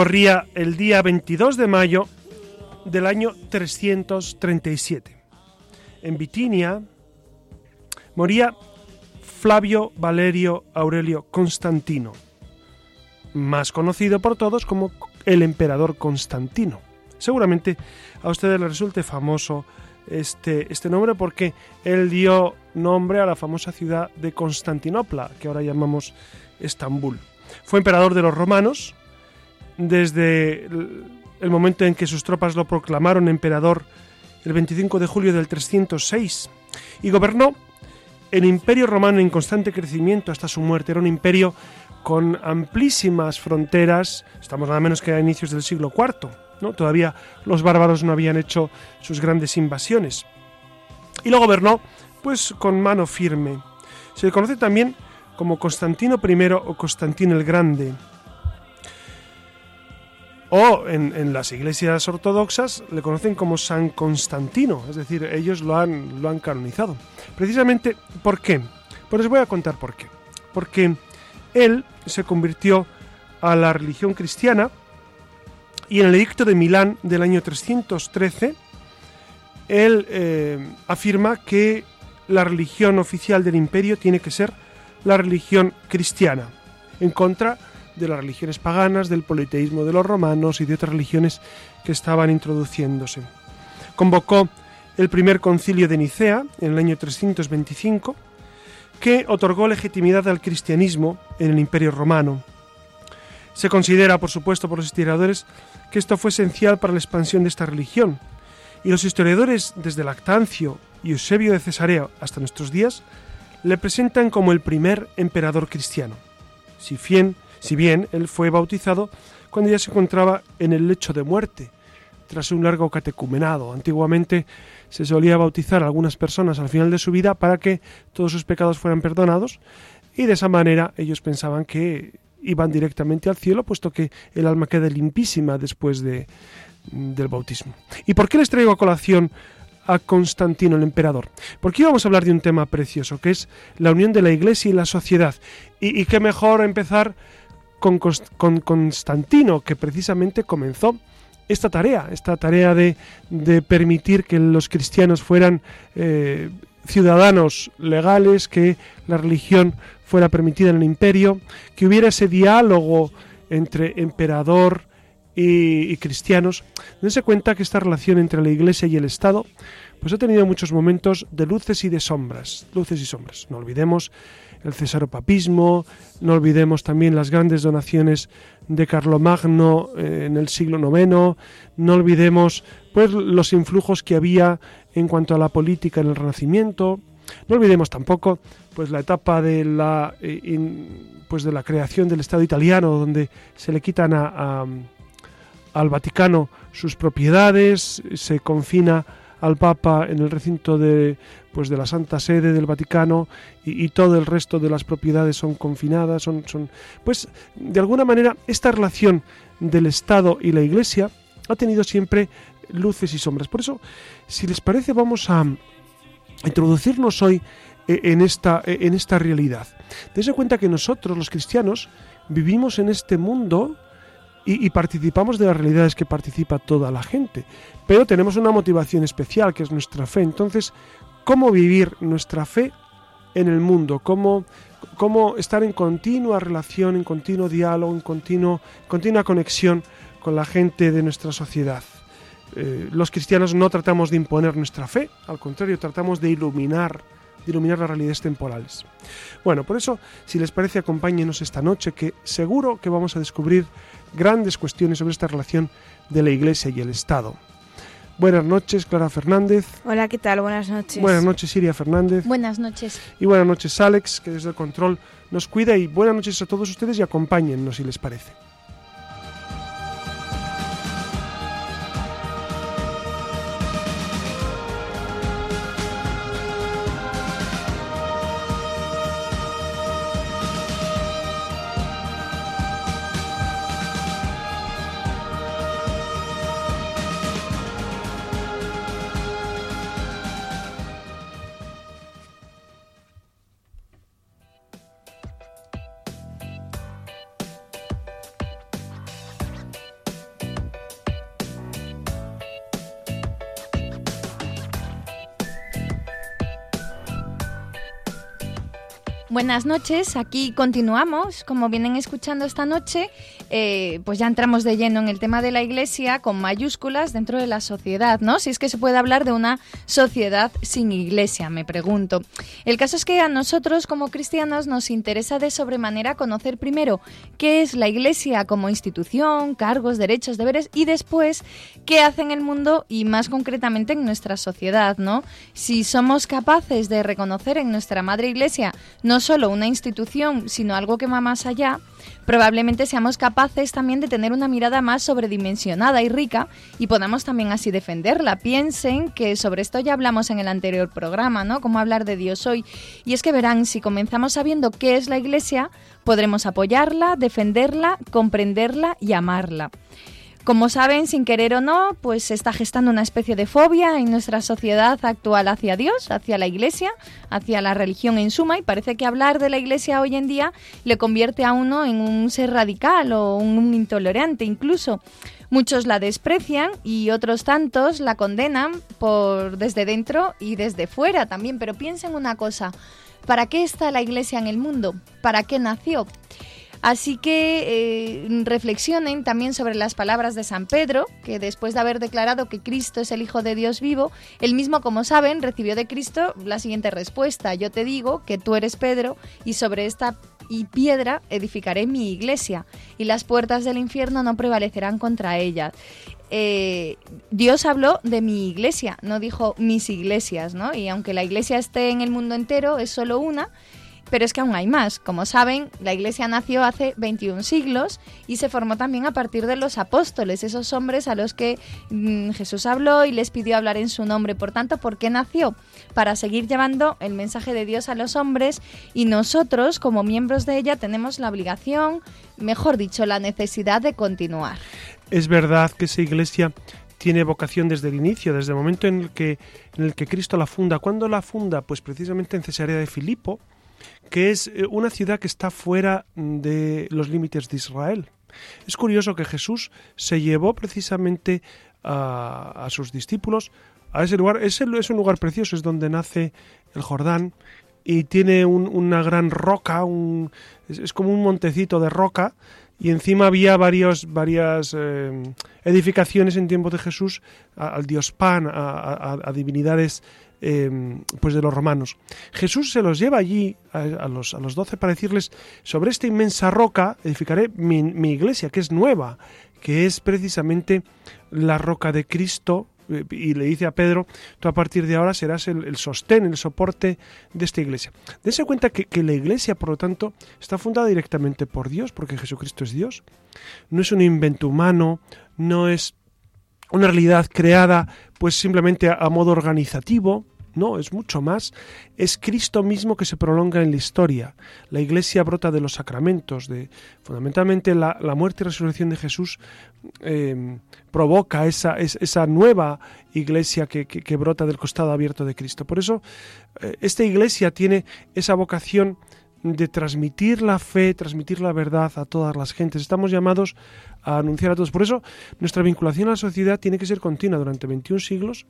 Corría el día 22 de mayo del año 337. En Bitinia moría Flavio Valerio Aurelio Constantino, más conocido por todos como el emperador Constantino. Seguramente a ustedes les resulte famoso este, este nombre porque él dio nombre a la famosa ciudad de Constantinopla, que ahora llamamos Estambul. Fue emperador de los romanos, desde el momento en que sus tropas lo proclamaron emperador el 25 de julio del 306 y gobernó el imperio romano en constante crecimiento hasta su muerte. Era un imperio con amplísimas fronteras, estamos nada menos que a inicios del siglo IV, ¿no? todavía los bárbaros no habían hecho sus grandes invasiones. Y lo gobernó pues con mano firme. Se le conoce también como Constantino I o Constantino el Grande o en, las iglesias ortodoxas le conocen como San Constantino, es decir, ellos lo han, lo han canonizado. Precisamente, ¿por qué? Pues les voy a contar por qué. Porque él se convirtió a la religión cristiana y en el edicto de Milán del año 313, él eh, afirma que la religión oficial del imperio tiene que ser la religión cristiana, en contra de las religiones paganas, del politeísmo de los romanos y de otras religiones que estaban introduciéndose. Convocó el primer concilio de Nicea en el año 325, que otorgó legitimidad al cristianismo en el Imperio romano. Se considera, por supuesto, por los historiadores, que esto fue esencial para la expansión de esta religión, y los historiadores, desde Lactancio y Eusebio de Cesarea hasta nuestros días, le presentan como el primer emperador cristiano. Si bien si bien él fue bautizado cuando ya se encontraba en el lecho de muerte, tras un largo catecumenado. Antiguamente se solía bautizar a algunas personas al final de su vida para que todos sus pecados fueran perdonados y de esa manera ellos pensaban que iban directamente al cielo, puesto que el alma queda limpísima después de, del bautismo. ¿Y por qué les traigo a colación a Constantino el emperador? Porque íbamos a hablar de un tema precioso, que es la unión de la Iglesia y la sociedad. Y, y qué mejor empezar con, Constantino, que precisamente comenzó esta tarea, esta tarea de, permitir que los cristianos fueran eh, ciudadanos legales, que la religión fuera permitida en el imperio, que hubiera ese diálogo entre emperador y, y cristianos. Dense cuenta que esta relación entre la Iglesia y el Estado pues ha tenido muchos momentos de luces y de sombras, luces y sombras. No olvidemos el cesaropapismo, no olvidemos también las grandes donaciones de Carlomagno eh, en el siglo IX, no olvidemos pues los influjos que había en cuanto a la política en el Renacimiento, no olvidemos tampoco pues la etapa de la eh, pues de la creación del Estado italiano donde se le quitan al Vaticano sus propiedades, se confina al Papa en el recinto de, pues, de la Santa Sede del Vaticano y, todo el resto de las propiedades son confinadas, son, son, pues de alguna manera esta relación del Estado y la Iglesia ha tenido siempre luces y sombras. Por eso, si les parece, vamos a introducirnos hoy eh, en esta, eh, en esta realidad. Dense cuenta que nosotros, los cristianos, vivimos en este mundo y, participamos de las realidades que participa toda la gente. Pero tenemos una motivación especial, que es nuestra fe. Entonces, ¿cómo vivir nuestra fe en el mundo? ¿Cómo, cómo estar en continua relación, en continuo diálogo, en continuo, continua conexión con la gente de nuestra sociedad. Eh, los cristianos no tratamos de imponer nuestra fe, al contrario, tratamos de iluminar, de iluminar las realidades temporales. Bueno, por eso, si les parece, acompáñenos esta noche, que seguro que vamos a descubrir grandes cuestiones sobre esta relación de la Iglesia y el Estado. Buenas noches, Clara Fernández. Hola, ¿qué tal? Buenas noches. Buenas noches, Siria Fernández. Buenas noches. Y buenas noches, Alex, que desde el control nos cuida. Y buenas noches a todos ustedes y acompáñennos si les parece. Buenas noches, aquí continuamos. Como vienen escuchando esta noche, eh, pues ya entramos de lleno en el tema de la Iglesia con mayúsculas dentro de la sociedad, ¿no? Si es que se puede hablar de una sociedad sin Iglesia, me pregunto. El caso es que a nosotros como cristianos nos interesa de sobremanera conocer primero qué es la Iglesia como institución, cargos, derechos, deberes y después qué hace en el mundo y más concretamente en nuestra sociedad, ¿no? Si somos capaces de reconocer en nuestra Madre Iglesia no solo una institución, sino algo que va más allá, probablemente seamos capaces también de tener una mirada más sobredimensionada y rica y podamos también así defenderla. Piensen que sobre esto ya hablamos en el anterior programa, ¿no? Cómo hablar de Dios hoy. Y es que verán, si comenzamos sabiendo qué es la Iglesia, podremos apoyarla, defenderla, comprenderla y amarla. Como saben, sin querer o no, pues se está gestando una especie de fobia en nuestra sociedad actual hacia Dios, hacia la Iglesia, hacia la religión en suma, y parece que hablar de la Iglesia hoy en día le convierte a uno en un ser radical o un intolerante incluso. Muchos la desprecian y otros tantos la condenan por desde dentro y desde fuera también, pero piensen una cosa, ¿para qué está la Iglesia en el mundo? ¿Para qué nació? Así que eh, reflexionen también sobre las palabras de San Pedro, que después de haber declarado que Cristo es el Hijo de Dios vivo, él mismo, como saben, recibió de Cristo la siguiente respuesta. Yo te digo que tú eres Pedro y sobre esta y piedra edificaré mi iglesia y las puertas del infierno no prevalecerán contra ella. Eh, Dios habló de mi iglesia, no dijo mis iglesias, ¿no? Y aunque la iglesia esté en el mundo entero, es solo una, pero es que aún hay más. Como saben, la Iglesia nació hace 21 siglos y se formó también a partir de los apóstoles, esos hombres a los que mm, Jesús habló y les pidió hablar en su nombre. Por tanto, ¿por qué nació? Para seguir llevando el mensaje de Dios a los hombres y nosotros, como miembros de ella, tenemos la obligación, mejor dicho, la necesidad de continuar. Es verdad que esa iglesia tiene vocación desde el inicio, desde el momento en el que, en el que Cristo la funda. ¿Cuándo la funda? Pues precisamente en Cesarea de Filipo, que es eh, una ciudad que está fuera de los límites de Israel. Es curioso que Jesús se llevó precisamente a, sus discípulos a ese lugar. Es, es, un lugar precioso, es donde nace el Jordán y tiene una gran roca, un, es, como un montecito de roca y encima había varios, varias eh, edificaciones en tiempo de Jesús al dios Pan, a divinidades Em, pues de los romanos. Jesús se los lleva allí a, los, a los doce para decirles, sobre esta inmensa roca edificaré mi, iglesia, que es nueva, que es precisamente la roca de Cristo, y le dice a Pedro, tú a partir de ahora serás el, sostén, el soporte de esta iglesia. Dese cuenta que, que, la iglesia, por lo tanto, está fundada directamente por Dios, porque Jesucristo es Dios. No es un invento humano, no es una realidad creada pues simplemente a, modo organizativo, no, es mucho más. Es Cristo mismo que se prolonga en la historia. La Iglesia brota de los sacramentos, de fundamentalmente la, muerte y resurrección de Jesús eh, provoca esa, esa, nueva Iglesia que, que, brota del costado abierto de Cristo. Por eso eh, esta Iglesia tiene esa vocación de transmitir la fe, transmitir la verdad a todas las gentes. Estamos llamados a anunciar a todos. Por eso nuestra vinculación a la sociedad tiene que ser continua. Durante 21 siglos,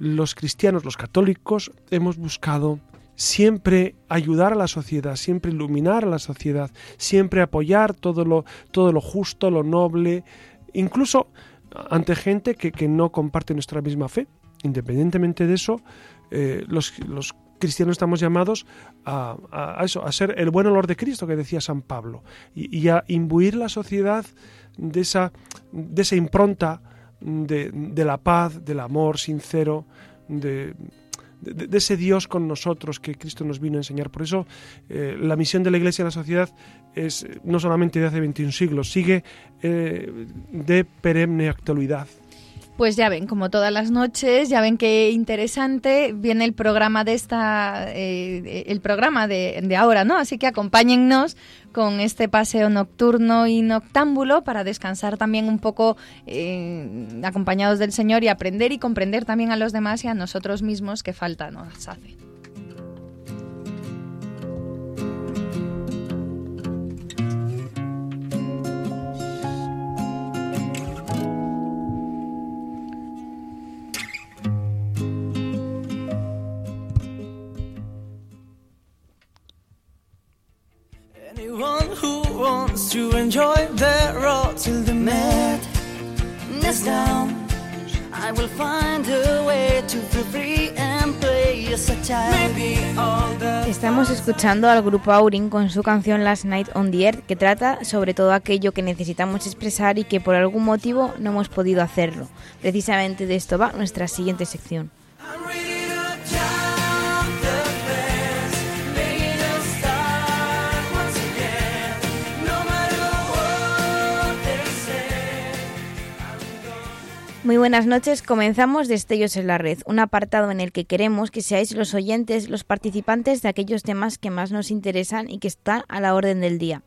los cristianos, los católicos, hemos buscado siempre ayudar a la sociedad, siempre iluminar a la sociedad, siempre apoyar todo lo, todo lo justo, lo noble, incluso ante gente que, no comparte nuestra misma fe. Independientemente de eso, eh, los, cristianos estamos llamados a, eso, a ser el buen olor de Cristo que decía San Pablo, y, a imbuir la sociedad de esa, de esa impronta de, de la paz, del amor sincero, de, ese Dios con nosotros que Cristo nos vino a enseñar. Por eso eh, la misión de la Iglesia en la sociedad es no solamente de hace 21 siglos, sigue eh, de perenne actualidad. Pues ya ven, como todas las noches, ya ven qué interesante viene el programa de esta, eh, el programa de, de, ahora, ¿no? Así que acompáñennos con este paseo nocturno y noctámbulo para descansar también un poco eh, acompañados del Señor y aprender y comprender también a los demás y a nosotros mismos que falta nos hace. Estamos escuchando al grupo Aurin con su canción Last Night on the Earth que trata sobre todo aquello que necesitamos expresar y que por algún motivo no hemos podido hacerlo. Precisamente de esto va nuestra siguiente sección. Muy buenas noches. Comenzamos Destellos en la Red, un apartado en el que queremos que seáis los oyentes, los participantes de aquellos temas que más nos interesan y que están a la orden del día.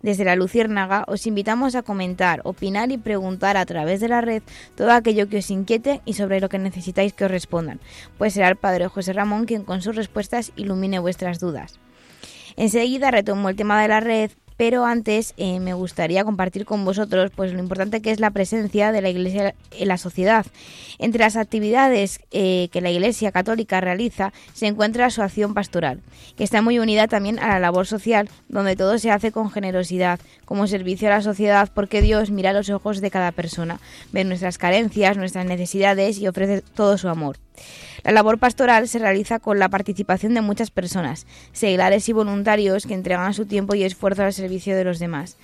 Desde la Luciérnaga os invitamos a comentar, opinar y preguntar a través de la red todo aquello que os inquiete y sobre lo que necesitáis que os respondan, pues será el Padre José Ramón quien con sus respuestas ilumine vuestras dudas. Enseguida retomo el tema de la red, pero antes eh, me gustaría compartir con vosotros pues lo importante que es la presencia de la Iglesia en la sociedad. Entre las actividades eh, que la Iglesia católica realiza se encuentra su acción pastoral, que está muy unida también a la labor social, donde todo se hace con generosidad, como servicio a la sociedad, porque Dios mira los ojos de cada persona, ve nuestras carencias, nuestras necesidades y ofrece todo su amor. La labor pastoral se realiza con la participación de muchas personas, seglares y voluntarios que entregan su tiempo y esfuerzo al servicio de los demás,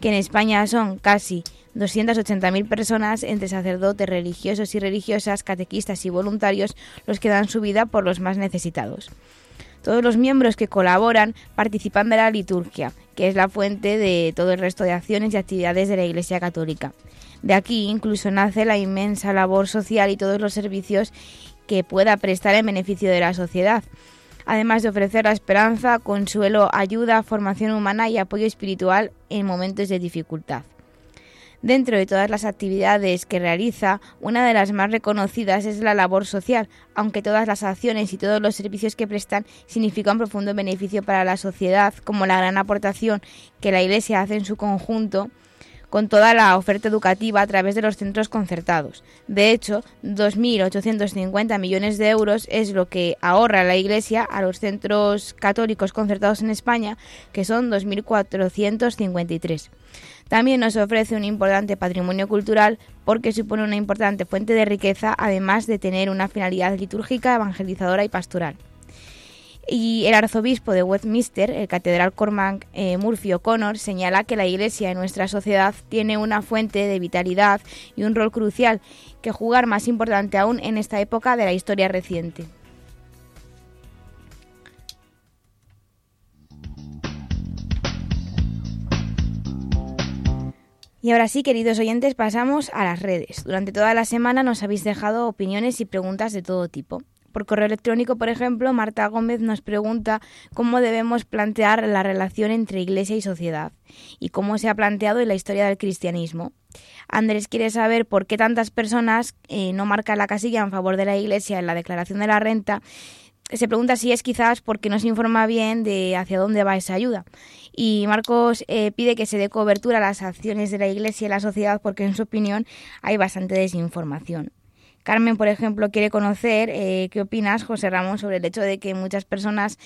que en España son casi 280.000 personas entre sacerdotes, religiosos y religiosas, catequistas y voluntarios los que dan su vida por los más necesitados. Todos los miembros que colaboran participan de la liturgia, que es la fuente de todo el resto de acciones y actividades de la Iglesia Católica. De aquí incluso nace la inmensa labor social y todos los servicios que pueda prestar en beneficio de la sociedad, además de ofrecer la esperanza, consuelo, ayuda, formación humana y apoyo espiritual en momentos de dificultad. Dentro de todas las actividades que realiza, una de las más reconocidas es la labor social, aunque todas las acciones y todos los servicios que prestan significan profundo beneficio para la sociedad, como la gran aportación que la Iglesia hace en su conjunto con toda la oferta educativa a través de los centros concertados. De hecho, 2.850 millones de euros es lo que ahorra la Iglesia a los centros católicos concertados en España, que son 2.453. También nos ofrece un importante patrimonio cultural porque supone una importante fuente de riqueza, además de tener una finalidad litúrgica, evangelizadora y pastoral. Y el arzobispo de Westminster, el catedral Cormac eh, Murphy O'Connor, señala que la Iglesia en nuestra sociedad tiene una fuente de vitalidad y un rol crucial que jugar más importante aún en esta época de la historia reciente. Y ahora sí, queridos oyentes, pasamos a las redes. Durante toda la semana nos habéis dejado opiniones y preguntas de todo tipo. Por correo electrónico, por ejemplo, Marta Gómez nos pregunta cómo debemos plantear la relación entre Iglesia y sociedad y cómo se ha planteado en la historia del cristianismo. Andrés quiere saber por qué tantas personas eh, no marcan la casilla en favor de la Iglesia en la declaración de la renta. Se pregunta si es quizás porque no se informa bien de hacia dónde va esa ayuda. Y Marcos eh, pide que se dé cobertura a las acciones de la Iglesia y la sociedad porque, en su opinión, hay bastante desinformación. Carmen, por ejemplo, quiere conocer eh, qué opinas, José Ramón, sobre el hecho de que muchas personas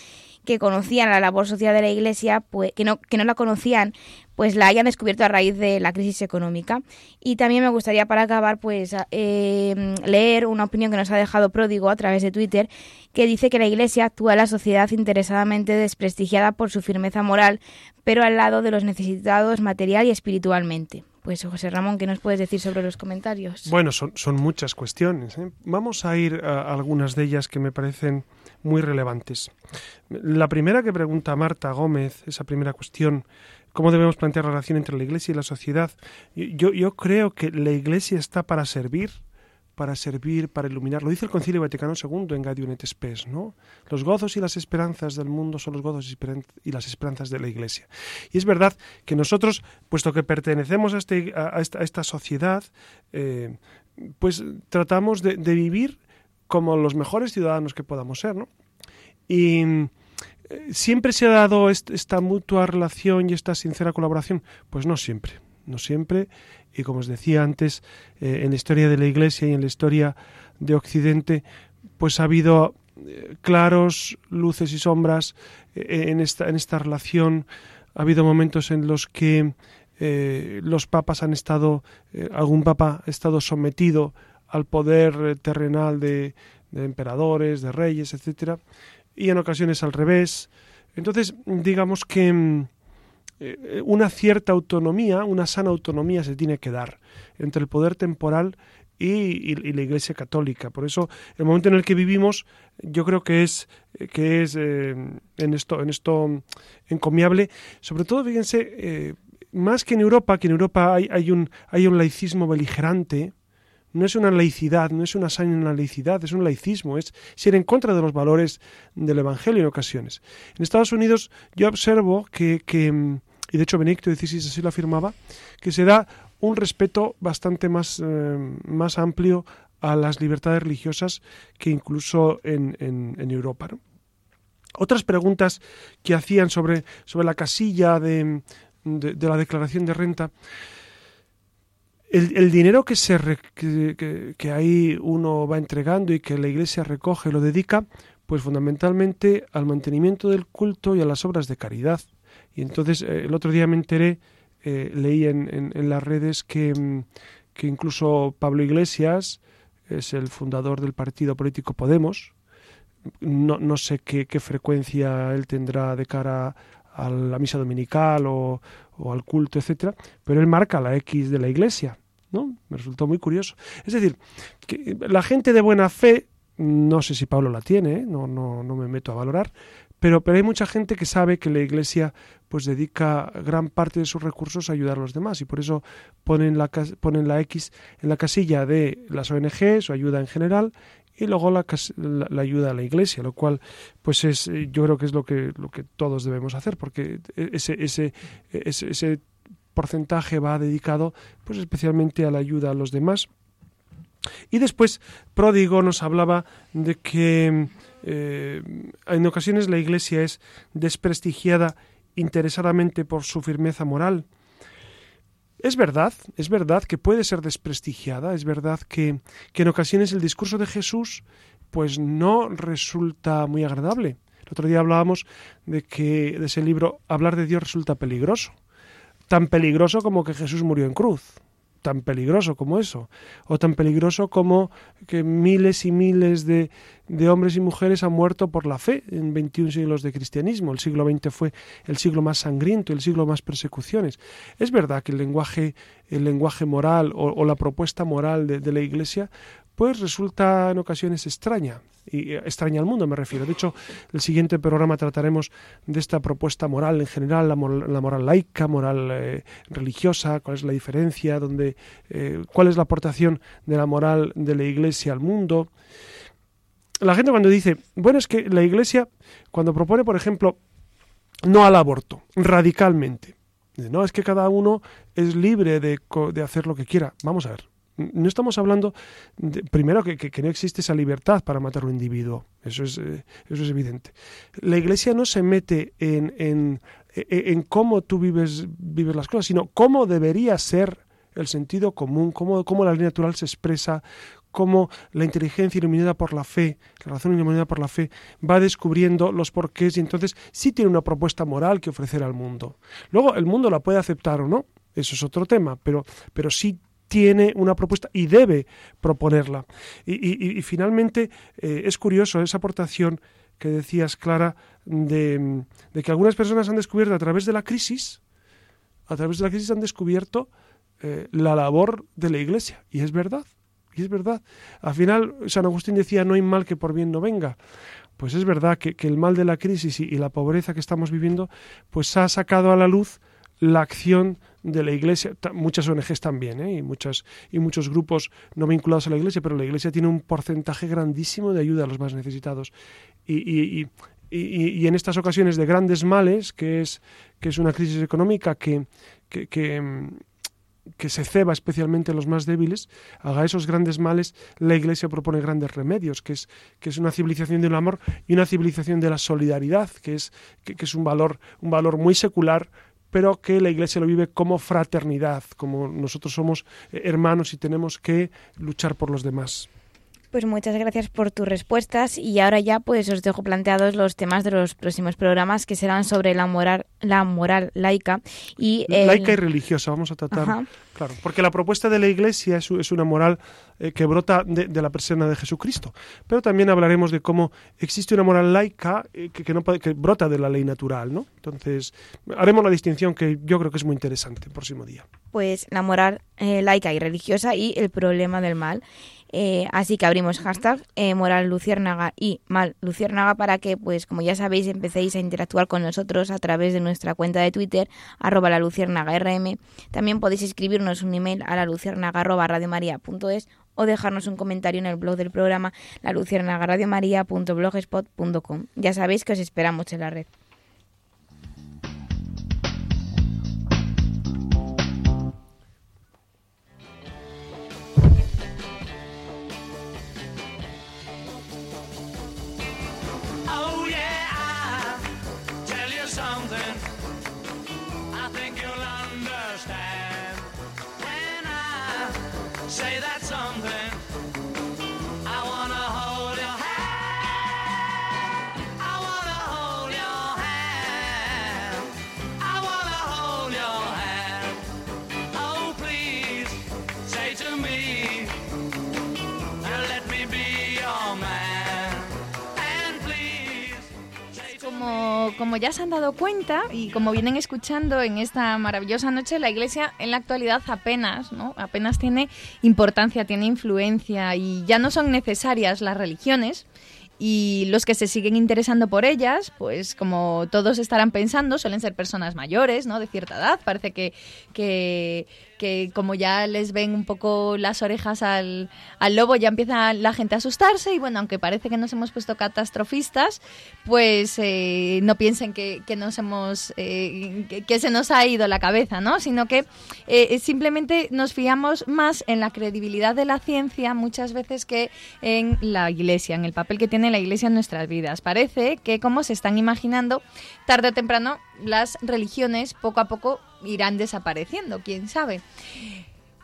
que conocían la labor social de la Iglesia, pues, que, no, que no la conocían, pues la hayan descubierto a raíz de la crisis económica. Y también me gustaría, para acabar, pues eh, leer una opinión que nos ha dejado Pródigo a través de Twitter, que dice que la Iglesia actúa en la sociedad interesadamente desprestigiada por su firmeza moral, pero al lado de los necesitados material y espiritualmente. Pues José Ramón, ¿qué nos puedes decir sobre los comentarios? Bueno, son, muchas cuestiones. ¿eh? Vamos a ir a algunas de ellas que me parecen muy relevantes. La primera que pregunta Marta Gómez, esa primera cuestión, ¿cómo debemos plantear la relación entre la Iglesia y la sociedad? Yo creo que la Iglesia está para servir, para servir, para iluminar. Lo dice el Concilio Vaticano II en Gaudium et Spes, ¿no? Los gozos y las esperanzas del mundo son los gozos y las esperanzas de la Iglesia. Y es verdad que nosotros, puesto que pertenecemos a, este, esta, sociedad, eh, pues tratamos de, de vivir como los mejores ciudadanos que podamos ser, ¿no? Y eh, siempre se ha dado esta mutua relación y esta sincera colaboración, pues no siempre, no siempre. Y como os decía antes, eh, en la historia de la Iglesia y en la historia de Occidente, pues ha habido eh, claros luces y sombras en esta en esta relación. Ha habido momentos en los que los papas han estado, algún papa ha estado sometido al poder eh, terrenal de, de emperadores, de reyes, etcétera, y en ocasiones al revés. Entonces, digamos que mm, eh, una cierta autonomía, una sana autonomía se tiene que dar entre el poder temporal y, la Iglesia Católica. Por eso, el momento en el que vivimos, yo creo que es que es eh, en esto en esto encomiable. Sobre todo, fíjense, eh, más que en Europa, que en Europa hay, un hay un laicismo beligerante no es una laicidad, no es una sana laicidad, es un laicismo, es ser en contra de los valores del Evangelio en ocasiones. En Estados Unidos yo observo que, que y de hecho Benedicto XVI así lo afirmaba, que se da un respeto bastante más, eh, más amplio a las libertades religiosas que incluso en, en, Europa. Otras preguntas que hacían sobre, sobre la casilla de, de, la declaración de renta el, dinero que, se que, ahí uno va entregando y que la iglesia recoge lo dedica, pues fundamentalmente al mantenimiento del culto y a las obras de caridad. Y entonces eh, el otro día me enteré, eh, leí en, en, las redes que, mm, que incluso Pablo Iglesias es el fundador del partido político Podemos. No, no sé qué, qué frecuencia él tendrá de cara a la misa dominical o, o al culto, etcétera, pero él marca la X de la iglesia, ¿no? Me resultó muy curioso. Es decir, que la gente de buena fe, no sé si Pablo la tiene, ¿eh? no, no, no me meto a valorar, pero, pero hay mucha gente que sabe que la iglesia pues dedica gran parte de sus recursos a ayudar a los demás y por eso ponen la, ponen la X en la casilla de las ONGs o ayuda en general y luego la, la, la, ayuda a la iglesia, lo cual pues es yo creo que es lo que lo que todos debemos hacer porque ese ese ese, ese porcentaje va dedicado pues especialmente a la ayuda a los demás. Y después Pródigo nos hablaba de que eh, en ocasiones la iglesia es desprestigiada interesadamente por su firmeza moral, es verdad, es verdad que puede ser desprestigiada, es verdad que, que, en ocasiones el discurso de Jesús pues no resulta muy agradable. El otro día hablábamos de que de ese libro hablar de Dios resulta peligroso, tan peligroso como que Jesús murió en cruz tan peligroso como eso, o tan peligroso como que miles y miles de, de, hombres y mujeres han muerto por la fe en 21 siglos de cristianismo. El siglo XX fue el siglo más sangriento, el siglo más persecuciones. Es verdad que el lenguaje, el lenguaje moral o, o la propuesta moral de, de la Iglesia pues resulta en ocasiones extraña, y extraña al mundo me refiero. De hecho, el siguiente programa trataremos de esta propuesta moral en general, la moral, la moral laica, moral eh, religiosa, cuál es la diferencia, dónde, eh, cuál es la aportación de la moral de la Iglesia al mundo. La gente cuando dice, bueno, es que la Iglesia, cuando propone, por ejemplo, no al aborto, radicalmente, no, es que cada uno es libre de, de hacer lo que quiera. Vamos a ver, no estamos hablando, de, primero, que, que, no existe esa libertad para matar a un individuo, eso es, eh, eso es evidente. La Iglesia no se mete en, en, en cómo tú vives, vives las cosas, sino cómo debería ser el sentido común, cómo, cómo la ley natural se expresa, cómo la inteligencia iluminada por la fe, la razón iluminada por la fe, va descubriendo los porqués y entonces sí tiene una propuesta moral que ofrecer al mundo. Luego el mundo la puede aceptar o no, eso es otro tema, pero, pero sí tiene una propuesta y debe proponerla. Y, finalmente eh, es curioso esa aportación que decías, Clara, de, que algunas personas han descubierto a través de la crisis, a través de la crisis han descubierto eh, la labor de la Iglesia. Y es verdad, y es verdad. Al final, San Agustín decía, no hay mal que por bien no venga. Pues es verdad que, el mal de la crisis y, y, la pobreza que estamos viviendo, pues ha sacado a la luz la acción de la Iglesia, muchas ONGs también, ¿eh? y, muchas, y muchos grupos no vinculados a la Iglesia, pero la Iglesia tiene un porcentaje grandísimo de ayuda a los más necesitados. Y, y, y en estas ocasiones de grandes males, que es, que es una crisis económica que, que, que, se ceba especialmente a los más débiles, haga esos grandes males, la Iglesia propone grandes remedios, que es, que es una civilización del amor y una civilización de la solidaridad, que es, que, que es un valor, un valor muy secular, pero que la Iglesia lo vive como fraternidad, como nosotros somos eh, hermanos y tenemos que luchar por los demás. Pues muchas gracias por tus respuestas y ahora ya pues os dejo planteados los temas de los próximos programas que serán sobre la moral, la moral laica y laica y religiosa. Vamos a tratar Claro, porque la propuesta de la Iglesia es, una moral eh, que brota de, la persona de Jesucristo. Pero también hablaremos de cómo existe una moral laica eh, que, no, que brota de la ley natural, ¿no? Entonces, haremos la distinción que yo creo que es muy interesante el próximo día. Pues la moral eh, laica y religiosa y el problema del mal. Eh, así que abrimos hashtag eh, moral luciérnaga y mal luciérnaga para que, pues como ya sabéis, empecéis a interactuar con nosotros a través de nuestra cuenta de Twitter, arroba la luciérnaga rm. También podéis escribirnos un email a la luciérnaga arroba radiomaria.es o dejarnos un comentario en el blog del programa la luciérnaga Ya sabéis que os esperamos en la red. Como ya se han dado cuenta y como vienen escuchando en esta maravillosa noche, la Iglesia en la actualidad apenas, ¿no? Apenas tiene importancia, tiene influencia y ya no son necesarias las religiones y los que se siguen interesando por ellas, pues como todos estarán pensando, suelen ser personas mayores, ¿no? De cierta edad. Parece que, que que como ya les ven un poco las orejas al, al, lobo, ya empieza la gente a asustarse y bueno, aunque parece que nos hemos puesto catastrofistas, pues eh, no piensen que, que nos hemos, eh, que, se nos ha ido la cabeza, ¿no? Sino que eh, simplemente nos fiamos más en la credibilidad de la ciencia muchas veces que en la iglesia, en el papel que tiene la iglesia en nuestras vidas. Parece que como se están imaginando, tarde o temprano las religiones poco a poco irán desapareciendo, quién sabe.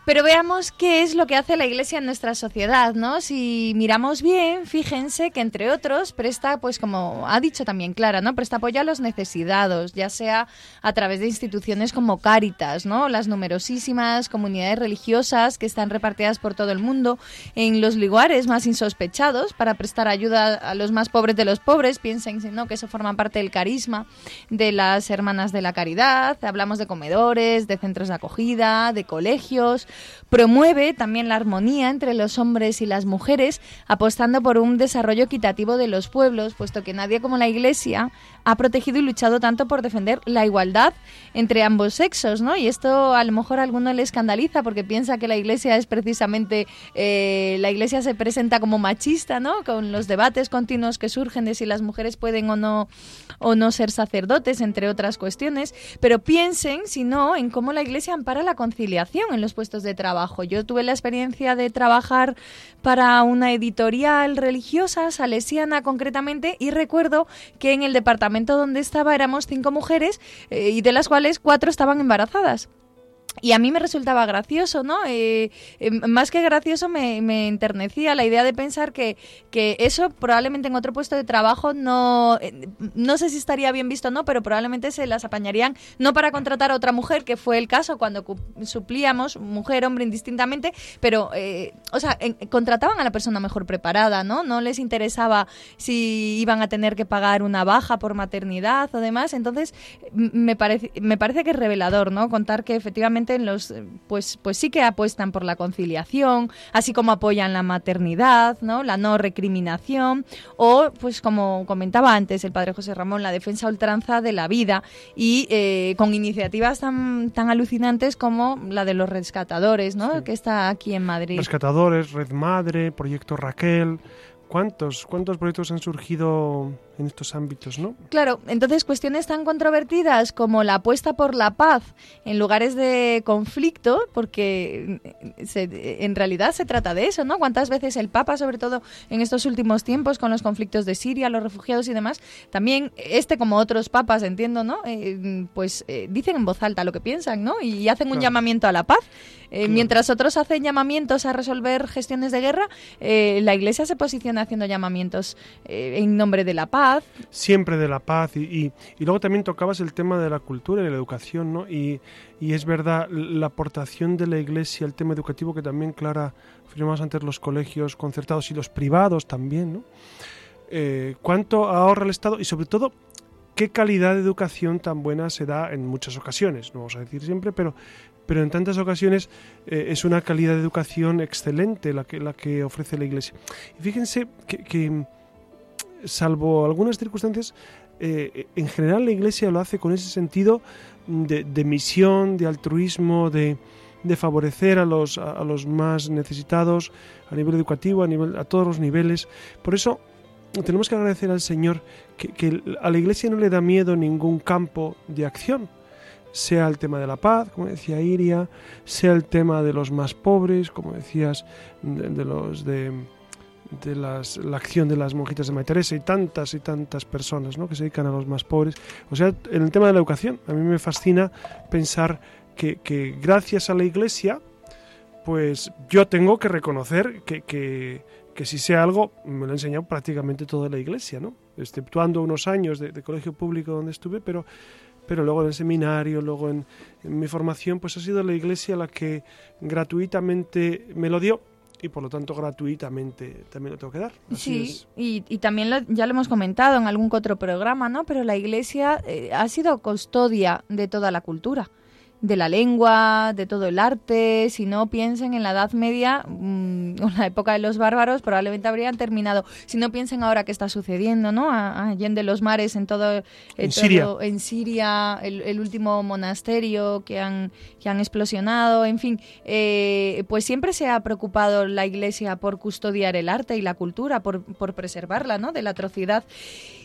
Pero veamos qué es lo que hace la Iglesia en nuestra sociedad, ¿no? Si miramos bien, fíjense que entre otros presta, pues como ha dicho también Clara, ¿no? Presta apoyo a los necesitados, ya sea a través de instituciones como Cáritas, ¿no? Las numerosísimas comunidades religiosas que están repartidas por todo el mundo en los lugares más insospechados para prestar ayuda a los más pobres de los pobres. Piensen, ¿no? Que eso forma parte del carisma de las hermanas de la caridad. Hablamos de comedores, de centros de acogida, de colegios Promueve también la armonía entre los hombres y las mujeres, apostando por un desarrollo equitativo de los pueblos, puesto que nadie como la Iglesia ha protegido y luchado tanto por defender la igualdad entre ambos sexos, ¿no? Y esto a lo mejor a alguno le escandaliza porque piensa que la Iglesia es precisamente eh, la Iglesia se presenta como machista, ¿no? Con los debates continuos que surgen de si las mujeres pueden o no o no ser sacerdotes, entre otras cuestiones. Pero piensen, si no, en cómo la Iglesia ampara la conciliación en los puestos de trabajo. Yo tuve la experiencia de trabajar para una editorial religiosa, salesiana concretamente, y recuerdo que en el departamento donde estaba éramos cinco mujeres eh, y de las cuales cuatro estaban embarazadas. Y a mí me resultaba gracioso, ¿no? Eh, eh, más que gracioso me, enternecía la idea de pensar que, que, eso probablemente en otro puesto de trabajo no, eh, no sé si estaría bien visto o no, pero probablemente se las apañarían no para contratar a otra mujer, que fue el caso cuando suplíamos mujer, hombre indistintamente, pero, o sea, contrataban a la persona mejor preparada, ¿no? No les interesaba si iban a tener que pagar una baja por maternidad o demás. Entonces, me parece, me parece que es revelador, ¿no? Contar que efectivamente los, pues, pues sí que apuestan por la conciliación, así como apoyan la maternidad, ¿no? la no recriminación, o pues como comentaba antes el padre José Ramón, la defensa ultranza de la vida y eh, con iniciativas tan, tan alucinantes como la de los rescatadores, ¿no? que está aquí en Madrid. Rescatadores, Red Madre, Proyecto Raquel, ¿Cuántos, ¿Cuántos proyectos han surgido en estos ámbitos, no? Claro, entonces cuestiones tan controvertidas como la apuesta por la paz en lugares de conflicto, porque en realidad se trata de eso, ¿no? ¿Cuántas veces el Papa, sobre todo en estos últimos tiempos con los conflictos de Siria, los refugiados y demás, también este como otros papas, entiendo, ¿no? Eh, pues eh, dicen en voz alta lo que piensan, ¿no? Y hacen un llamamiento a la paz. Eh, mientras otros hacen llamamientos a resolver gestiones de guerra, la Iglesia se posiciona haciendo llamamientos en nombre de la paz Siempre de la paz. Y, luego también tocabas el tema de la cultura y de la educación, ¿no? Y, es verdad, la aportación de la Iglesia al tema educativo que también, Clara, firmamos antes los colegios concertados y los privados también, ¿no? Eh, ¿Cuánto ahorra el Estado? Y sobre todo, ¿qué calidad de educación tan buena se da en muchas ocasiones? No vamos a decir siempre, pero, pero en tantas ocasiones eh, es una calidad de educación excelente la que, la que ofrece la Iglesia. Y fíjense que salvo algunas circunstancias, eh, en general la Iglesia lo hace con ese sentido de, misión, de altruismo, de, favorecer a los, a, los más necesitados a nivel educativo, a, nivel, a todos los niveles. Por eso tenemos que agradecer al Señor que, a la Iglesia no le da miedo ningún campo de acción sea el tema de la paz, como decía Iria, sea el tema de los más pobres, como decías, de los de, de las, la acción de las monjitas de María y tantas y tantas personas ¿no? que se dedican a los más pobres. O sea, en el tema de la educación, a mí me fascina pensar que, que gracias a la Iglesia, pues yo tengo que reconocer que, que, si sé algo, me lo ha enseñado prácticamente toda la Iglesia, ¿no? exceptuando unos años de, colegio público donde estuve, pero, pero luego en el seminario, luego en, en mi formación, pues ha sido la Iglesia la que gratuitamente me lo dio y por lo tanto gratuitamente también lo tengo que dar. sí, y, y, también ya lo hemos comentado en algún otro programa, ¿no? Pero la Iglesia eh, ha sido custodia de toda la cultura de la lengua, de todo el arte. Si no piensen en la Edad Media en mm, la época de los bárbaros, probablemente habrían terminado. Si no piensen ahora qué está sucediendo, ¿no? Allende los mares, en todo, en Siria, en Siria el, último monasterio que han, que han explosionado, en fin, eh, pues siempre se ha preocupado la Iglesia por custodiar el arte y la cultura, por, por preservarla, ¿no? De la atrocidad.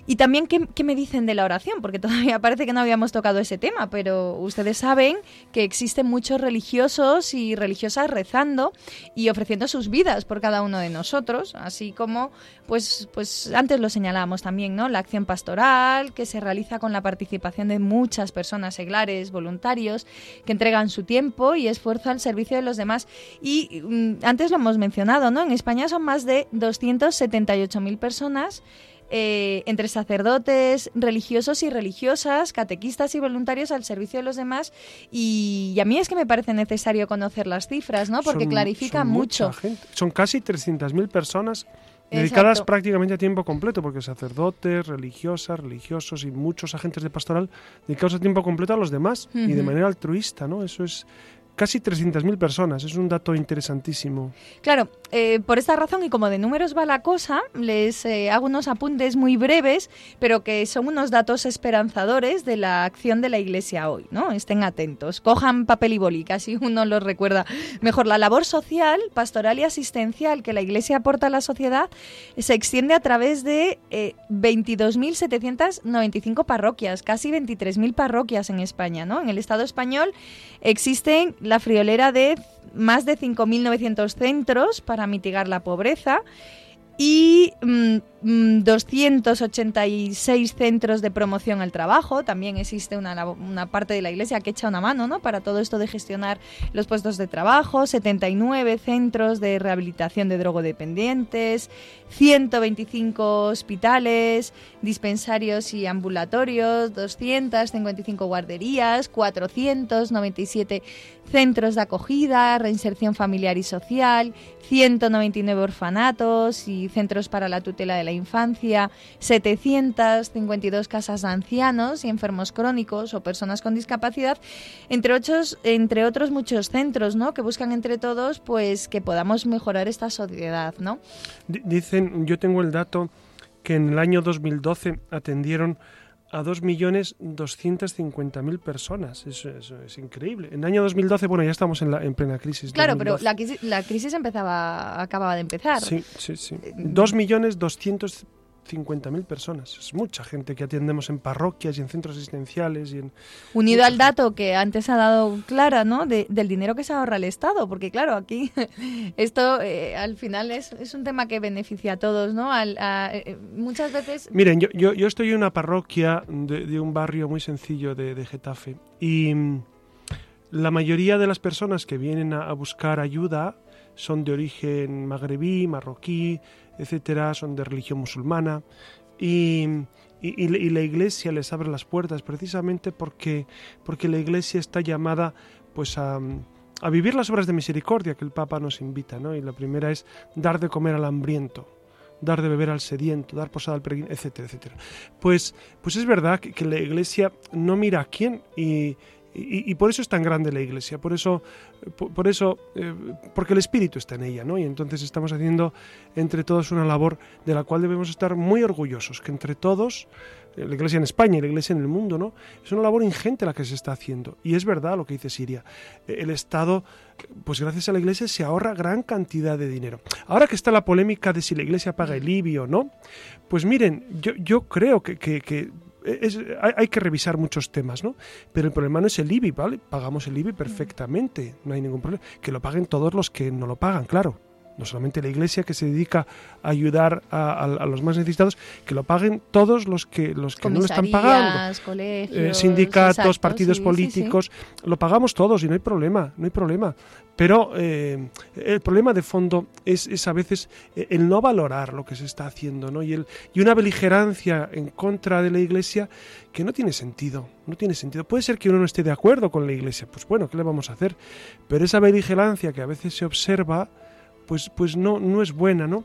Y también, ¿qué, me dicen de la oración? Porque todavía parece que no habíamos tocado ese tema, pero ustedes saben que existen muchos religiosos y religiosas rezando y ofreciendo sus vidas por cada uno de nosotros, así como, pues, pues antes lo señalábamos también, ¿no? La acción pastoral que se realiza con la participación de muchas personas seglares, voluntarios, que entregan su tiempo y esfuerzo al servicio de los demás. Y mm, antes lo hemos mencionado, ¿no? En España son más de 278.000 personas eh, entre sacerdotes, religiosos y religiosas, catequistas y voluntarios al servicio de los demás. Y, a mí es que me parece necesario conocer las cifras, ¿no? Porque clarifica mucho. Son casi 300.000 personas dedicadas prácticamente a tiempo completo, porque sacerdotes, religiosas, religiosos y muchos agentes de pastoral dedicados a tiempo completo a los demás y de manera altruista, ¿no? Eso es casi 300.000 personas. Es un dato interesantísimo. Claro, eh, por esta razón y como de números va la cosa, les eh, hago unos apuntes muy breves, pero que son unos datos esperanzadores de la acción de la Iglesia hoy. ¿no? Estén atentos, cojan papel y boli, casi uno los recuerda mejor. La labor social, pastoral y asistencial que la Iglesia aporta a la sociedad se extiende a través de 22.795 eh, parroquias, casi 23.000 parroquias en España. ¿no? En el Estado español existen la friolera de más de 5.900 centros para mitigar la pobreza y 286 mm, mm, centros de promoción al trabajo. También existe una, una, parte de la Iglesia que echa una mano ¿no? para todo esto de gestionar los puestos de trabajo, 79 centros de rehabilitación de drogodependientes, 125 hospitales, dispensarios y ambulatorios, 255 guarderías, 497 centros de acogida, reinserción familiar y social, 199 orfanatos y centros para la tutela de la infancia, 752 casas de ancianos y enfermos crónicos o personas con discapacidad, entre otros, entre otros muchos centros, ¿no? Que buscan entre todos, pues, que podamos mejorar esta sociedad, ¿no? Dicen, yo tengo el dato que en el año 2012 atendieron a 2.250.000 personas. Eso, es increíble. En el año 2012, bueno, ya estamos en, la, en plena crisis. Claro, pero la, la, crisis empezaba, acababa de empezar. Sí, sí, sí. 2.250.000 eh, 50.000 personas. Es mucha gente que atendemos en parroquias y en centros asistenciales. Y en... Unido al dato que antes ha dado Clara, ¿no? del dinero que se ahorra el Estado, porque claro, aquí esto eh, al final es, es, un tema que beneficia a todos, ¿no? Al, eh, muchas veces... Miren, yo, yo, yo, estoy en una parroquia de, un barrio muy sencillo de, de, Getafe y mm, la mayoría de las personas que vienen a buscar ayuda son de origen magrebí, marroquí, etcétera, son de religión musulmana y, la iglesia les abre las puertas precisamente porque, porque la iglesia está llamada pues a, a vivir las obras de misericordia que el Papa nos invita, ¿no? Y la primera es dar de comer al hambriento, dar de beber al sediento, dar posada al peregrino, etcétera, etcétera. Pues, pues es verdad que, que la iglesia no mira a quién y, y, por eso es tan grande la iglesia, por eso, por, eso eh, porque el Espíritu está en ella, ¿no? Y entonces estamos haciendo entre todos una labor de la cual debemos estar muy orgullosos, que entre todos, eh, la iglesia en España y la iglesia en el mundo, ¿no? Es una labor ingente la que se está haciendo. Y es verdad lo que dice Siria. Eh, el Estado, pues gracias a la iglesia se ahorra gran cantidad de dinero. Ahora que está la polémica de si la iglesia paga el IBI o no, pues miren, yo, yo creo que, que hay, que revisar muchos temas, ¿no? Pero el problema no es el IBI, ¿vale? Pagamos el IBI perfectamente, no hay ningún problema. Que lo paguen todos los que no lo pagan, claro no solamente la Iglesia que se dedica a ayudar a, los más necesitados, que lo paguen todos los que los que no lo están pagando, eh, sindicatos, partidos políticos, lo pagamos todos y no hay problema, no hay problema. Pero eh, el problema de fondo es, a veces el no valorar lo que se está haciendo, ¿no? Y, el, y una beligerancia en contra de la Iglesia que no tiene sentido, no tiene sentido. Puede ser que uno no esté de acuerdo con la Iglesia, pues bueno, ¿qué le vamos a hacer? Pero esa beligerancia que a veces se observa, pues, pues no, no es buena, ¿no?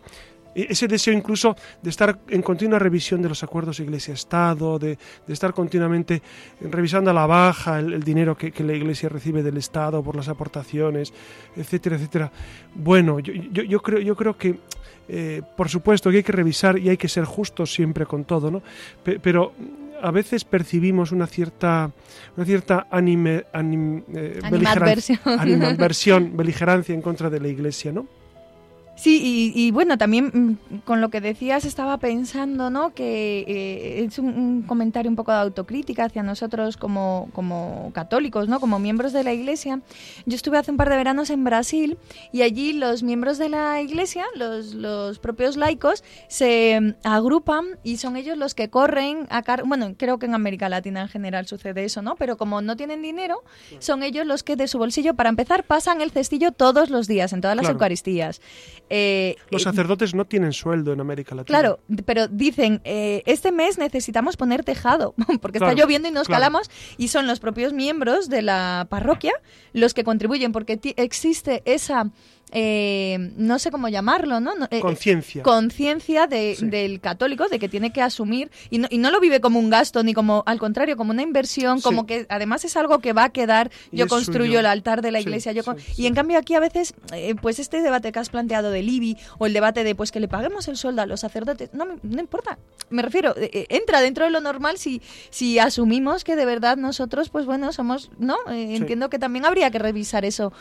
E, ese deseo incluso de estar en continua revisión de los acuerdos Iglesia-Estado, de, estar continuamente revisando a la baja el, dinero que, la Iglesia recibe del Estado por las aportaciones, etcétera, etcétera. Bueno, yo, yo, creo, yo creo que, eh, por supuesto, que hay que revisar y hay que ser justos siempre con todo, ¿no? pero a veces percibimos una cierta una cierta anime, eh, beligerancia en contra de la Iglesia, ¿no? Sí, y, bueno, también mm, con lo que decías estaba pensando, ¿no? Que eh, es un, comentario un poco de autocrítica hacia nosotros como, como católicos, ¿no? Como miembros de la Iglesia. Yo estuve hace un par de veranos en Brasil y allí los miembros de la Iglesia, los, los propios laicos, se mm, agrupan y son ellos los que corren a car bueno, creo que en América Latina en general sucede eso, ¿no? Pero como no tienen dinero, son ellos los que de su bolsillo, para empezar, pasan el cestillo todos los días en todas las Eucaristías. Eh, los sacerdotes no tienen sueldo en América Latina. Claro, pero dicen, eh, este mes necesitamos poner tejado, porque está lloviendo y nos calamos, y son los propios miembros de la parroquia los que contribuyen, porque existe esa eh, no sé cómo llamarlo, ¿no? Eh, conciencia. conciencia de, del católico de que tiene que asumir y no, y no, lo vive como un gasto ni como, al contrario, como una inversión, como que además es algo que va a quedar, yo construyo el altar de la iglesia, yo y en cambio aquí a veces, eh, pues este debate que has planteado del IBI o el debate de pues que le paguemos el sueldo a los sacerdotes, no, no importa, me refiero, entra dentro de lo normal si, si asumimos que de verdad nosotros, pues bueno, somos, ¿no? entiendo que también habría que revisar eso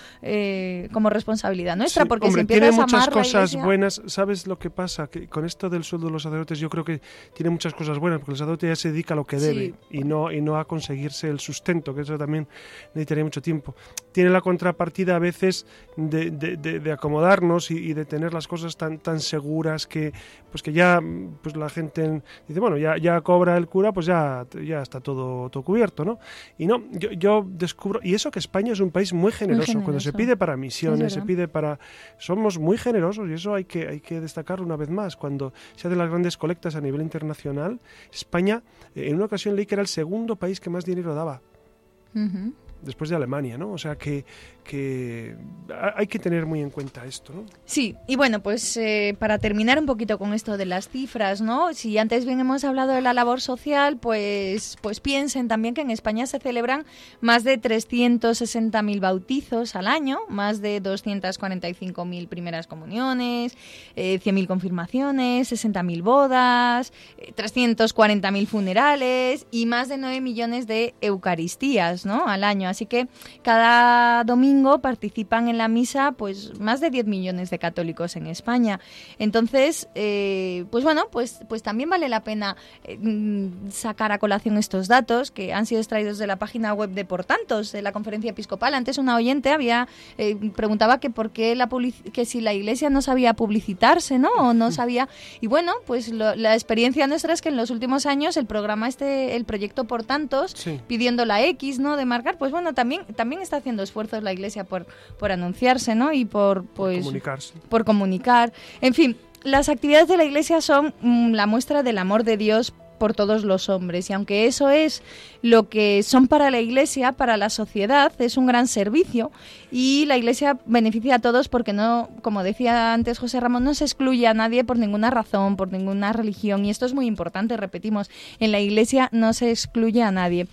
como responsabilidad, nuestra, porque hombre, si tiene empiezas a muchas cosas iglesia- buenas. ¿Sabes lo que pasa? Que con esto del sueldo de los sacerdotes yo creo que tiene muchas cosas buenas, porque el sacerdote ya se dedica a lo que Sí. debe y no, y no a conseguirse el sustento, que eso también necesitaría mucho tiempo. Tiene la contrapartida a veces de, de- de- de acomodarnos y, y de tener las cosas tan, tan seguras que pues que ya pues la gente dice, bueno, ya, ya cobra el cura, pues ya, ya está todo, todo cubierto, ¿no? Y no, yo, yo descubro, y eso que España es un país muy generoso, cuando se generoso. pide para misiones, se pide para... Somos muy generosos y eso hay que, hay que destacarlo una vez más. Cuando se hacen las grandes colectas a nivel internacional, España, eh, en una ocasión leí que era el segundo país que más dinero daba después de Alemania, ¿no? O sea que, que ha- hay que tener muy en cuenta esto, ¿no? Sí, y bueno, pues eh, para terminar un poquito con esto de las cifras, ¿no? Si antes bien hemos hablado de la labor social, pues, pues piensen también que en España se celebran más de 360.000 bautizos al año, más de 245.000 primeras comuniones, eh, 100.000 confirmaciones, 60.000 bodas, eh, 340.000 funerales y más de 9 millones de eucaristías, ¿no? Al año. Así que cada domingo participan en la misa pues más de 10 millones de católicos en España. Entonces, eh, pues bueno, pues, pues también vale la pena eh, mm, sacar a colación estos datos que han sido extraídos de la página web de Por Tantos, de la conferencia episcopal. Antes una oyente había eh, preguntaba que por qué la que si la iglesia no sabía publicitarse, ¿no? O no sabía. Y bueno, pues lo- la experiencia nuestra es que en los últimos años el programa este, el proyecto Por Tantos, Sí. pidiendo la X, ¿no? De marcar, pues bueno, también, también está haciendo esfuerzos la iglesia por, por anunciarse, ¿no? Y por, pues, Comunicarse. por comunicar. En fin, las actividades de la Iglesia son mm, la muestra del amor de Dios por todos los hombres y aunque eso es lo que son para la Iglesia, para la sociedad, es un gran servicio y la Iglesia beneficia a todos porque no, como decía antes José Ramón, no se excluye a nadie por ninguna razón, por ninguna religión y esto es muy importante, repetimos, en la Iglesia no se excluye a nadie.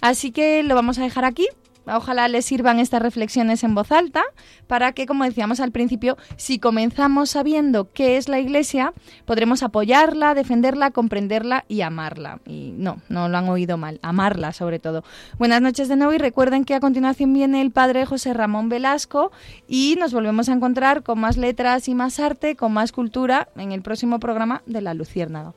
Así que lo vamos a dejar aquí. Ojalá les sirvan estas reflexiones en voz alta para que, como decíamos al principio, si comenzamos sabiendo qué es la Iglesia, podremos apoyarla, defenderla, comprenderla y amarla. Y no, no lo han oído mal, amarla sobre todo. Buenas noches de nuevo y recuerden que a continuación viene el padre José Ramón Velasco y nos volvemos a encontrar con más letras y más arte, con más cultura en el próximo programa de La Luciérnaga.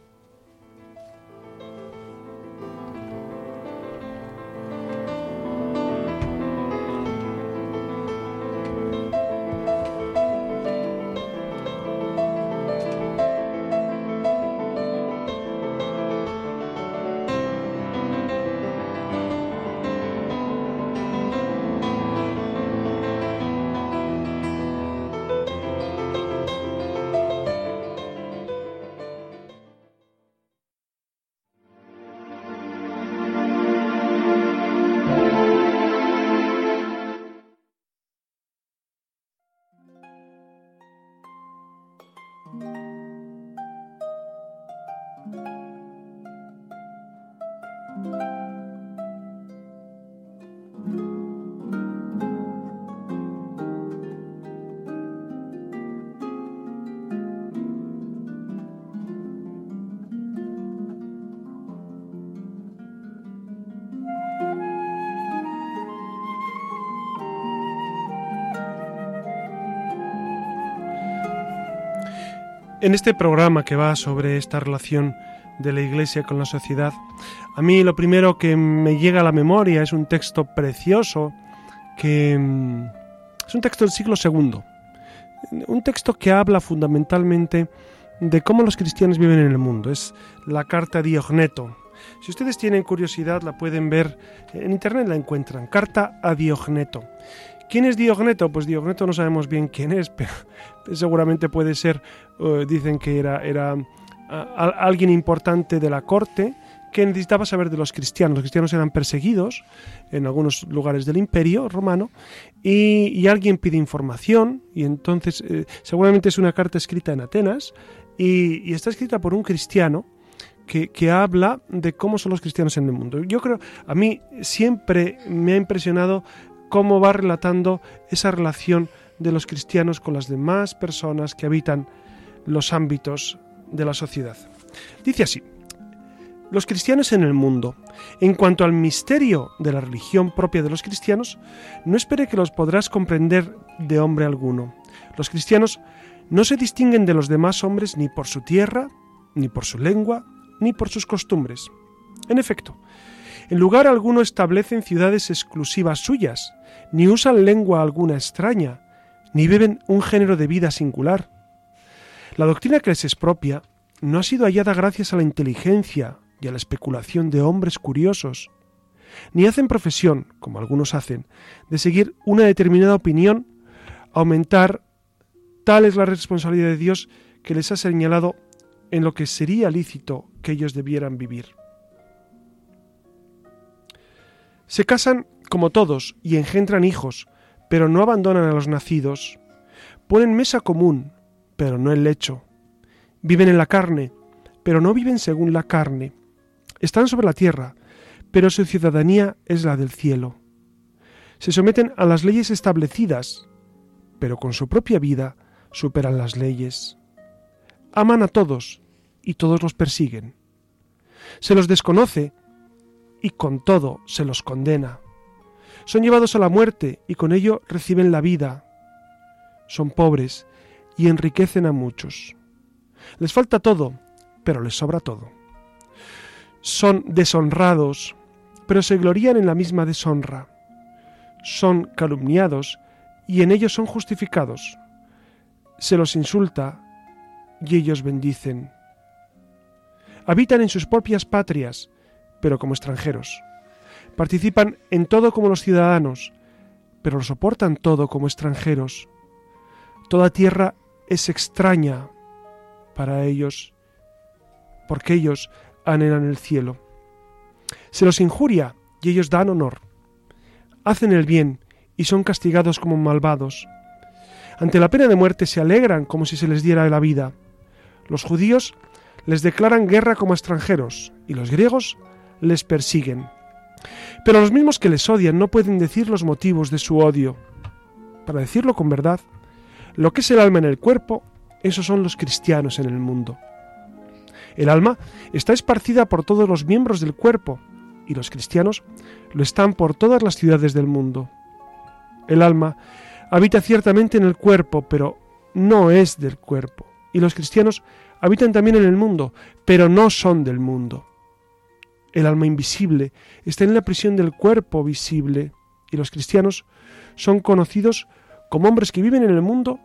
En este programa que va sobre esta relación de la Iglesia con la sociedad, a mí lo primero que me llega a la memoria es un texto precioso que mm, es un texto del siglo II, un texto que habla fundamentalmente de cómo los cristianos viven en el mundo. Es la carta Diogneto. Si ustedes tienen curiosidad, la pueden ver en internet, la encuentran. Carta a Diogneto. ¿Quién es Diogneto? Pues Diogneto no sabemos bien quién es, pero seguramente puede ser, uh, dicen que era, era alguien importante de la corte que necesitaba saber de los cristianos. Los cristianos eran perseguidos en algunos lugares del imperio romano y, y alguien pide información y entonces eh, seguramente es una carta escrita en Atenas y, y está escrita por un cristiano que, que, habla de cómo son los cristianos en el mundo. Yo creo, a mí siempre me ha impresionado cómo va relatando esa relación de los cristianos con las demás personas que habitan los ámbitos de la sociedad. Dice así, los cristianos en el mundo. En cuanto al misterio de la religión propia de los cristianos, no espere que los podrás comprender de hombre alguno, Los cristianos no se distinguen de los demás hombres ni por su tierra, ni por su lengua, ni por sus costumbres. En efecto, en lugar alguno establecen ciudades exclusivas suyas, ni usan lengua alguna extraña, ni beben un género de vida singular. La doctrina que les es propia no ha sido hallada gracias a la inteligencia y a la especulación de hombres curiosos, ni hacen profesión, como algunos hacen, de seguir una determinada opinión, aumentar tal es la responsabilidad de Dios que les ha señalado en lo que sería lícito que ellos debieran vivir. Se casan como todos y engendran hijos, pero no abandonan a los nacidos. Ponen mesa común, pero no el lecho. Viven en la carne, pero no viven según la carne. Están sobre la tierra, pero su ciudadanía es la del cielo. Se someten a las leyes establecidas, pero con su propia vida superan las leyes. Aman a todos y todos los persiguen. Se los desconoce y con todo se los condena. Son llevados a la muerte y con ello reciben la vida. Son pobres y enriquecen a muchos. Les falta todo, pero les sobra todo. Son deshonrados, pero se glorían en la misma deshonra. Son calumniados y en ellos son justificados. Se los insulta y ellos bendicen. Habitan en sus propias patrias, pero como extranjeros. Participan en todo como los ciudadanos, pero lo soportan todo como extranjeros. Toda tierra es extraña para ellos, porque ellos anhelan el cielo. Se los injuria y ellos dan honor. Hacen el bien y son castigados como malvados. Ante la pena de muerte se alegran como si se les diera la vida. Los judíos les declaran guerra como extranjeros y los griegos les persiguen. Pero los mismos que les odian no pueden decir los motivos de su odio. Para decirlo con verdad, lo que es el alma en el cuerpo, esos son los cristianos en el mundo. El alma está esparcida por todos los miembros del cuerpo y los cristianos lo están por todas las ciudades del mundo. El alma habita ciertamente en el cuerpo, pero no es del cuerpo. Y los cristianos habitan también en el mundo, pero no son del mundo. El alma invisible está en la prisión del cuerpo visible y los cristianos son conocidos como hombres que viven en el mundo,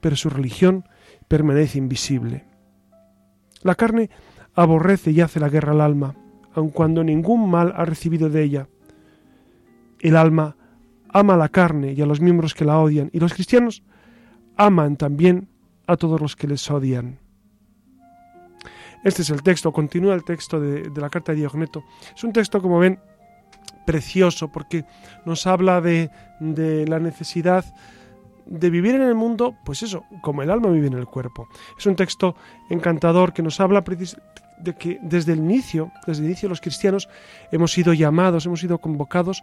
pero su religión permanece invisible. La carne aborrece y hace la guerra al alma, aun cuando ningún mal ha recibido de ella. El alma ama a la carne y a los miembros que la odian, y los cristianos aman también a todos los que les odian. Este es el texto, continúa el texto de, la carta de Diogneto. Es un texto, como ven, precioso porque nos habla de, de la necesidad de vivir en el mundo, pues eso, como el alma vive en el cuerpo. Es un texto encantador que nos habla de que desde el inicio, desde el inicio los cristianos hemos sido llamados, hemos sido convocados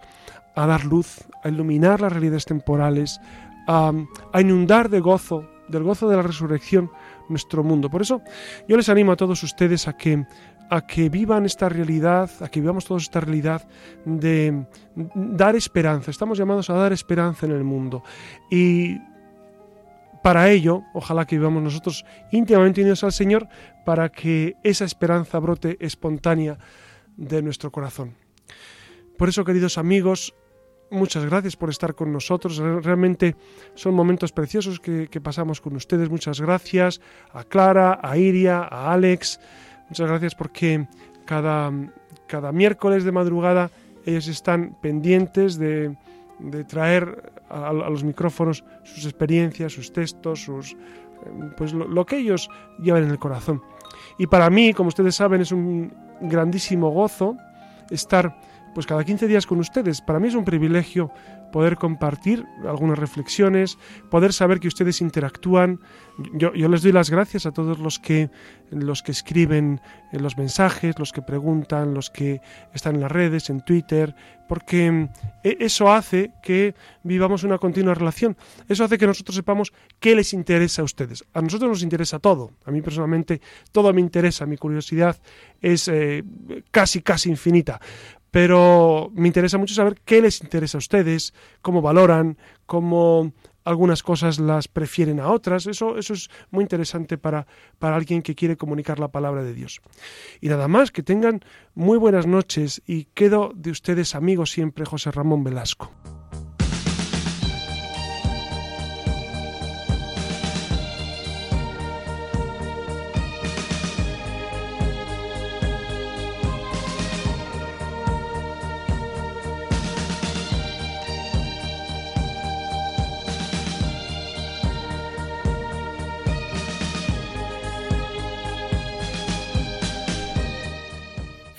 a dar luz, a iluminar las realidades temporales, a inundar de gozo, del gozo de la resurrección nuestro mundo. Por eso yo les animo a todos ustedes a que a que vivan esta realidad, a que vivamos todos esta realidad de dar esperanza. Estamos llamados a dar esperanza en el mundo. Y para ello, ojalá que vivamos nosotros íntimamente unidos al Señor, para que esa esperanza brote espontánea de nuestro corazón. Por eso, queridos amigos, muchas gracias por estar con nosotros. Realmente son momentos preciosos que, pasamos con ustedes. Muchas gracias a Clara, a Iria, a Alex. Muchas gracias porque cada, cada miércoles de madrugada ellos están pendientes de, traer a, los micrófonos sus experiencias, sus textos, sus, pues lo que ellos llevan en el corazón. Y para mí, como ustedes saben, es un grandísimo gozo estar pues cada 15 días con ustedes. Para mí es un privilegio poder compartir algunas reflexiones, poder saber que ustedes interactúan. Yo, les doy las gracias a todos los que, los que escriben en los mensajes, los que preguntan, los que están en las redes, en Twitter, porque e, eso hace que vivamos una continua relación. Eso hace que nosotros sepamos qué les interesa a ustedes. A nosotros nos interesa todo. A mí personalmente todo me interesa. Mi curiosidad es eh, casi, casi infinita pero me interesa mucho saber qué les interesa a ustedes, cómo valoran, cómo algunas cosas las prefieren a otras. Eso, eso es muy interesante para, para alguien que quiere comunicar la palabra de Dios. Y nada más, que tengan muy buenas noches y quedo de ustedes amigo siempre José Ramón Velasco.